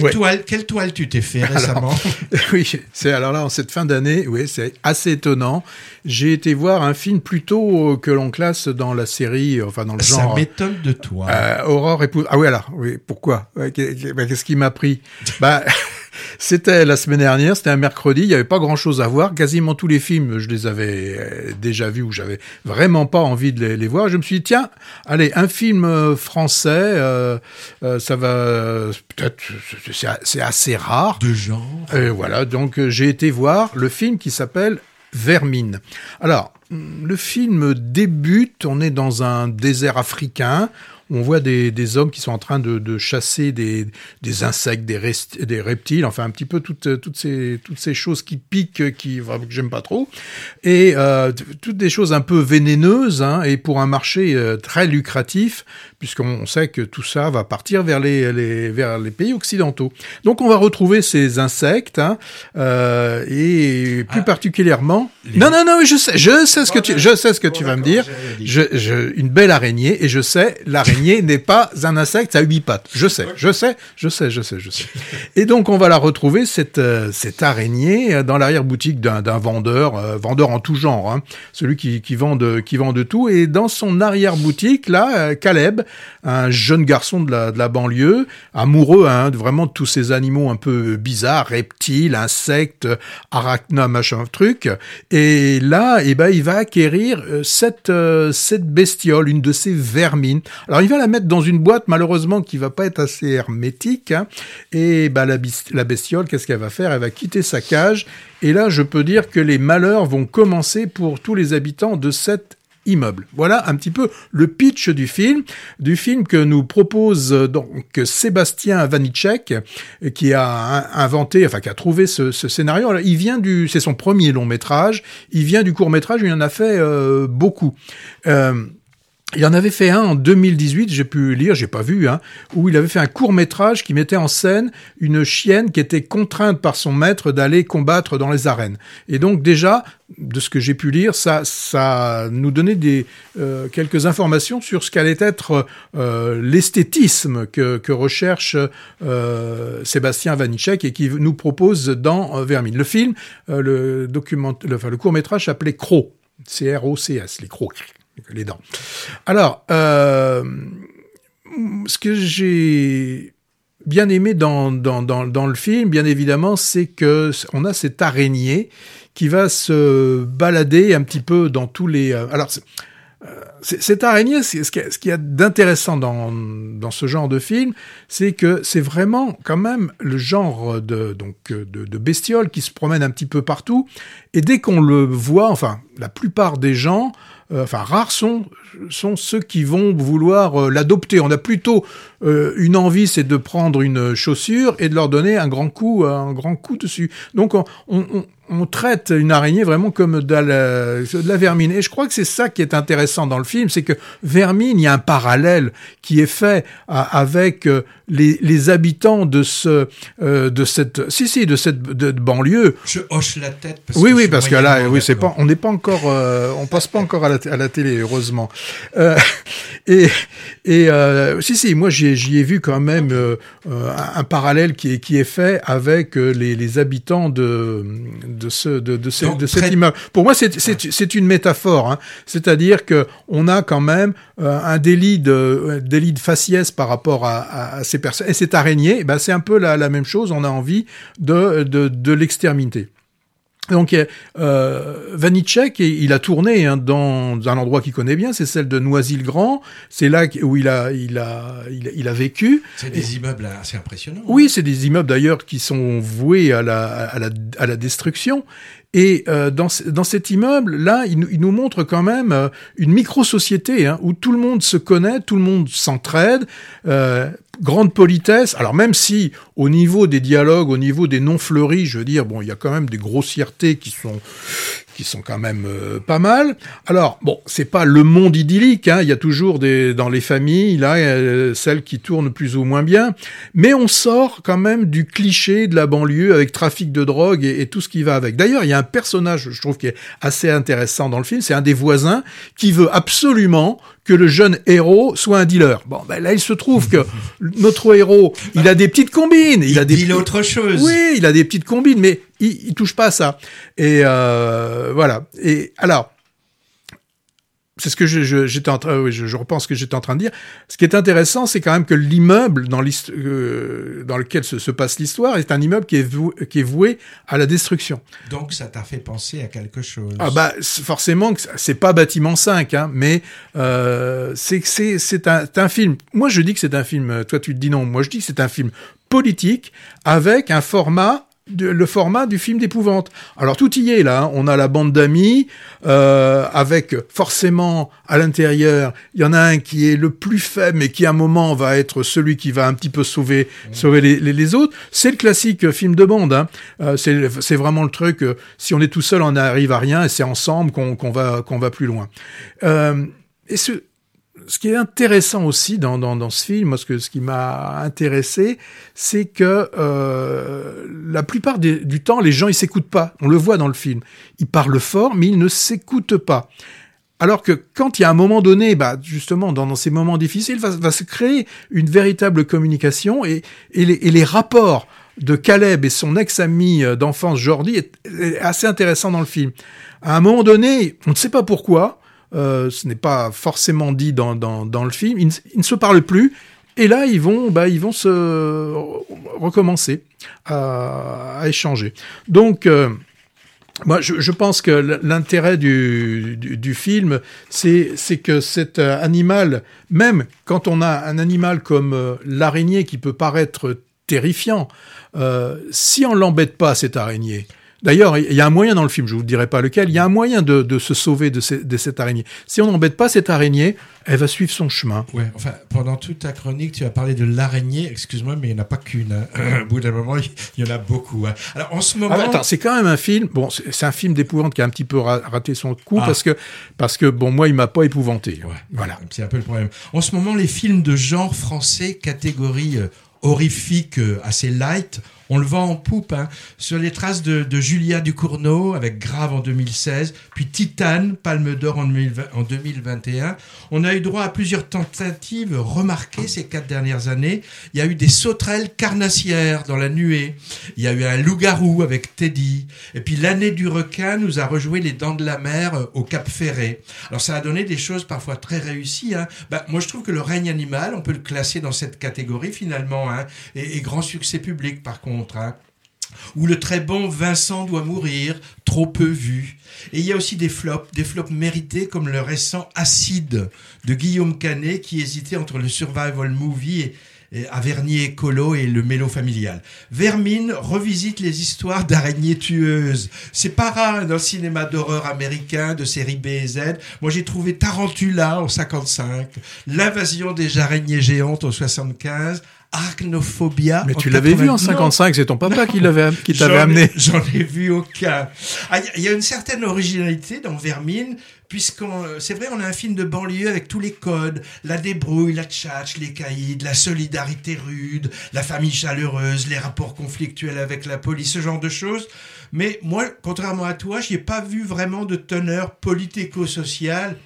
Quelle, toile, quelle toile tu t'es fait récemment? Oui, c'est alors là en cette fin d'année, oui, c'est assez étonnant. J'ai été voir un film plutôt que l'on classe dans la série, enfin dans le genre. Ça m'étonne de toi. Euh, Aurore épouse. Ah oui, alors, oui, pourquoi? Qu'est-ce qui m'a pris? Bah. C'était la semaine dernière, c'était un mercredi, il n'y avait pas grand-chose à voir. Quasiment tous les films, je les avais euh, déjà vus ou j'avais vraiment pas envie de les, voir. Je me suis dit, tiens, allez, un film euh, français, euh, ça va, peut-être, c'est assez rare. De genre. Et voilà, donc j'ai été voir le film qui s'appelle Vermine. Alors, le film débute, on est dans un désert africain, on voit des, des, hommes qui sont en train de, de chasser des, des insectes, des, des, reptiles, enfin un petit peu toutes, toutes, ces, toutes ces choses qui piquent, qui que j'aime pas trop, et euh, toutes des choses un peu vénéneuses, hein, et pour un marché euh, très lucratif, puisqu'on sait que tout ça va partir vers les, les, vers les pays occidentaux. Donc on va retrouver ces insectes, hein, euh, et plus ah. particulièrement... Non, non, non, je sais, je sais ce que tu, je sais ce que tu vas me dire. Je, je, une belle araignée, et je sais l'araignée n'est pas un insecte à huit pattes. Je sais, je sais, je sais, je sais, je sais. Et donc on va la retrouver cette euh, cette araignée euh, dans l'arrière boutique d'un vendeur, euh, vendeur en tout genre, hein, celui qui, qui vend de qui vend de tout. Et dans son arrière boutique là, Caleb, un jeune garçon de la, de la banlieue, amoureux hein, vraiment de tous ces animaux un peu bizarres, reptiles, insectes, arachna, machin truc. Et là, eh ben il va acquérir cette cette bestiole, une de ces vermines. Alors il va la mettre dans une boîte, malheureusement, qui va pas être assez hermétique. Hein. Et bah, la, la bestiole, qu'est-ce qu'elle va faire? Elle va quitter sa cage. Et là, je peux dire que les malheurs vont commencer pour tous les habitants de cet immeuble. Voilà un petit peu le pitch du film, du film que nous propose donc Sébastien Vanicek, qui a inventé, enfin qui a trouvé ce, scénario. Il vient du, c'est son premier long métrage. Il vient du court métrage, il en a fait euh, beaucoup. Euh, il en avait fait un en 2018, j'ai pu lire, j'ai pas vu, hein, où il avait fait un court métrage qui mettait en scène une chienne qui était contrainte par son maître d'aller combattre dans les arènes. Et donc déjà, de ce que j'ai pu lire, ça, nous donnait des euh, quelques informations sur ce qu'allait être euh, l'esthétisme que, recherche euh, Sébastien Vanitschek et qui nous propose dans Vermine. Le film, le document, le, court métrage s'appelait Cro, C-R-O-C-S, les crocs les dents. Alors, euh, ce que j'ai bien aimé dans, dans, dans, le film, bien évidemment, c'est que on a cette araignée qui va se balader un petit peu dans tous les. Euh, alors, euh, cette araignée, ce qu'il y a d'intéressant dans, dans ce genre de film, c'est que c'est vraiment quand même le genre de, donc, de bestiole qui se promène un petit peu partout. Et dès qu'on le voit, enfin, la plupart des gens euh, enfin rares sont, sont ceux qui vont vouloir euh, l'adopter. On a plutôt euh, une envie, c'est de prendre une chaussure et de leur donner un grand coup, un grand coup dessus. Donc on, on, on traite une araignée vraiment comme de la, de la vermine. Et je crois que c'est ça qui est intéressant dans le film, c'est que vermine, il y a un parallèle qui est fait avec les, les habitants de ce, de cette, si si, de cette de, banlieue. Je hoche la tête. Parce oui oui, parce que là, oui, c'est pas, on n'est pas encore, on passe pas encore à la, à la télé, heureusement. Euh, et et euh, si si, moi j'y ai vu quand même euh, un, parallèle qui est qui est fait avec les, les habitants de de ce de de, ce, de cet immeuble. Pour moi, c'est une métaphore. Hein. C'est-à-dire que on a quand même un délit de délit de faciès par rapport à, à, ces personnes. Et cette araignée, ben c'est un peu la, la même chose. On a envie de de, de l'exterminer. Donc euh, Vanitschek, il a tourné hein, dans un endroit qu'il connaît bien, c'est celle de Noisy-le-Grand. C'est là où il a, il a, il a, vécu. C'est des immeubles assez impressionnants. Oui, c'est des immeubles d'ailleurs qui sont voués à la, à la, à la destruction. Et euh, dans, dans cet immeuble, là, il, il, nous montre quand même euh, une micro-société hein, où tout le monde se connaît, tout le monde s'entraide, euh, grande politesse. Alors même si au niveau des dialogues, au niveau des noms fleuris, je veux dire, bon, il y a quand même des grossièretés qui sont qui sont quand même euh, pas mal. Alors bon, c'est pas le monde idyllique. Hein. Il y a toujours des dans les familles là euh, celles qui tournent plus ou moins bien, mais on sort quand même du cliché de la banlieue avec trafic de drogue et, et tout ce qui va avec. D'ailleurs, il y a un personnage, je trouve, qui est assez intéressant dans le film. C'est un des voisins qui veut absolument que le jeune héros soit un dealer. Bon, ben là, il se trouve que notre héros, il a des petites combines. Il, a des Il autre chose. Oui, il a des petites combines, mais il, il touche pas à ça. Et euh, voilà. Et alors, c'est ce que je- je- j'étais en train, oui, je, je repense ce que j'étais en train de dire. Ce qui est intéressant, c'est quand même que l'immeuble dans, euh, dans lequel se, se passe l'histoire est un immeuble qui est, voué, qui est voué à la destruction. Donc ça t'a fait penser à quelque chose. Ah bah forcément c'est pas bâtiment 5, hein, mais euh, c'est que c'est c'est un, un film. Moi je dis que c'est un film. euh, Toi tu te dis non. Moi je dis que c'est un film politique avec un format. De- le format du film d'épouvante. Alors tout y est là. hein. On a la bande d'amis euh, avec forcément à l'intérieur, il y en a un qui est le plus faible, mais qui à un moment va être celui qui va un petit peu sauver sauver les, les, les autres. C'est le classique film de bande. Hein. Euh, c'est vraiment le truc. euh, si on est tout seul, on n'arrive à rien, et c'est ensemble qu'on qu'on va qu'on va plus loin. Euh, et ce ce qui est intéressant aussi dans, dans, dans ce film, ce, que, ce qui m'a intéressé, c'est que euh, la plupart des- du temps, les gens, ils s'écoutent pas. On le voit dans le film. Ils parlent fort, mais ils ne s'écoutent pas. Alors que quand il y a un moment donné, bah, justement, dans, dans ces moments difficiles, va, va se créer une véritable communication et, et, les, et les rapports de Caleb et son ex-ami euh, d'enfance Jordi est assez intéressant dans le film. À un moment donné, on ne sait pas pourquoi, euh, ce n'est pas forcément dit dans, dans, le film, ils ne, se parlent plus. Et là, ils vont, bah, ils vont se recommencer à, échanger. Donc, euh, moi, je, je pense que l'intérêt du, du, film, c'est que cet euh, animal, même quand on a un animal comme euh, l'araignée qui peut paraître terrifiant, euh, si on l'embête pas, cette araignée, D'ailleurs, il y a un moyen dans le film, je vous dirai pas lequel, il y a un moyen de, de se sauver de, ces, de, cette araignée. Si on n'embête pas cette araignée, elle va suivre son chemin. Ouais, enfin, pendant toute ta chronique, tu as parlé de l'araignée, excuse-moi, mais il n'y en a pas qu'une. Hein. Au bout d'un moment, il y en a beaucoup. Hein. Alors, en ce moment. Ah, attends, c'est quand même un film, bon, c'est un film d'épouvante qui a un petit peu raté son coup ah. parce que, parce que, bon, moi, il m'a pas épouvanté. Ouais, voilà. C'est un peu le problème. En ce moment, les films de genre français, catégorie euh, horrifique, euh, assez light, on le vend en poupe, hein, sur les traces de, Julia Ducournau avec Grave en 2016, puis Titane, Palme d'Or en, en 2021. On a eu droit à plusieurs tentatives remarquées ces quatre dernières années. Il y a eu des sauterelles carnassières dans la nuée. Il y a eu un loup-garou avec Teddy. Et puis l'année du requin nous a rejoué les dents de la mer euh, au Cap Ferré. Alors ça a donné des choses parfois très réussies. Hein. Bah, moi je trouve que le règne animal, on peut le classer dans cette catégorie finalement, hein, et grand succès public par contre. Hein, où le très bon Vincent doit mourir, trop peu vu. Et il y a aussi des flops, des flops mérités comme le récent Acide de Guillaume Canet qui hésitait entre le survival movie et, et Avernier écolo et le mélo familial. Vermine revisite les histoires d'araignées tueuses. C'est pas rare dans le cinéma d'horreur américain de série B et Z. Moi j'ai trouvé Tarantula en 55, l'invasion des araignées géantes en 75, Arachnophobia. Mais tu l'avais vu en 55, c'est ton papa non. qui l'avait qui t'avait amené. J'en ai vu aucun. Il ah, y, y, a une certaine originalité dans Vermine, puisqu'on, c'est vrai, on a un film de banlieue avec tous les codes, la débrouille, la tchatch, les caïds, la solidarité rude, la famille chaleureuse, les rapports conflictuels avec la police, ce genre de choses. Mais moi, contrairement à toi, j'y ai pas vu vraiment de teneur politico-sociale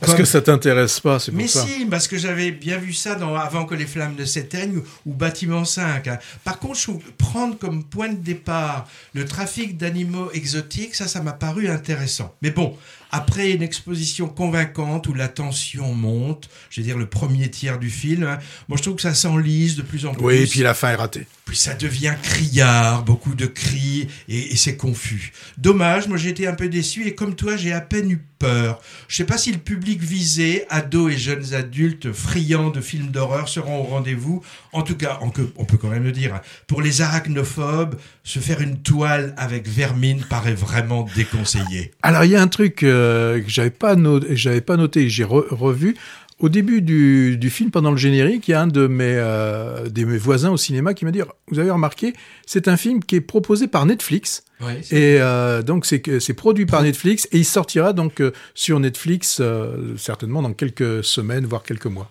parce Comme... que ça t'intéresse pas, c'est pour Mais ça. si, parce que j'avais bien vu ça dans Avant que les flammes ne s'éteignent ou, Bâtiment 5. Hein. Par contre, je prendre comme point de départ le trafic d'animaux exotiques, ça, ça m'a paru intéressant. Mais bon, après une exposition convaincante où la tension monte, je veux dire le premier tiers du film, hein, moi je trouve que ça s'enlise de plus en plus. Oui, et puis la fin est ratée. Puis ça devient criard, beaucoup de cris, et, et c'est confus. Dommage, moi j'ai été un peu déçu, et comme toi, j'ai à peine eu peur. Je sais pas si le public visé, ados et jeunes adultes friands de films d'horreur, seront au rendez-vous. En tout cas, on, on peut quand même le dire, hein, pour les arachnophobes, se faire une toile avec vermine paraît vraiment déconseillé. Alors il y a un truc euh, que j'avais pas pas noté, j'ai re revu. Au début du, du, film, pendant le générique, il y a un de mes, euh, de mes voisins au cinéma qui m'a dit Vous avez remarqué, c'est un film qui est proposé par Netflix. Oui, et euh, donc, c'est produit par Netflix et il sortira donc euh, sur Netflix certainement dans quelques semaines, voire quelques mois.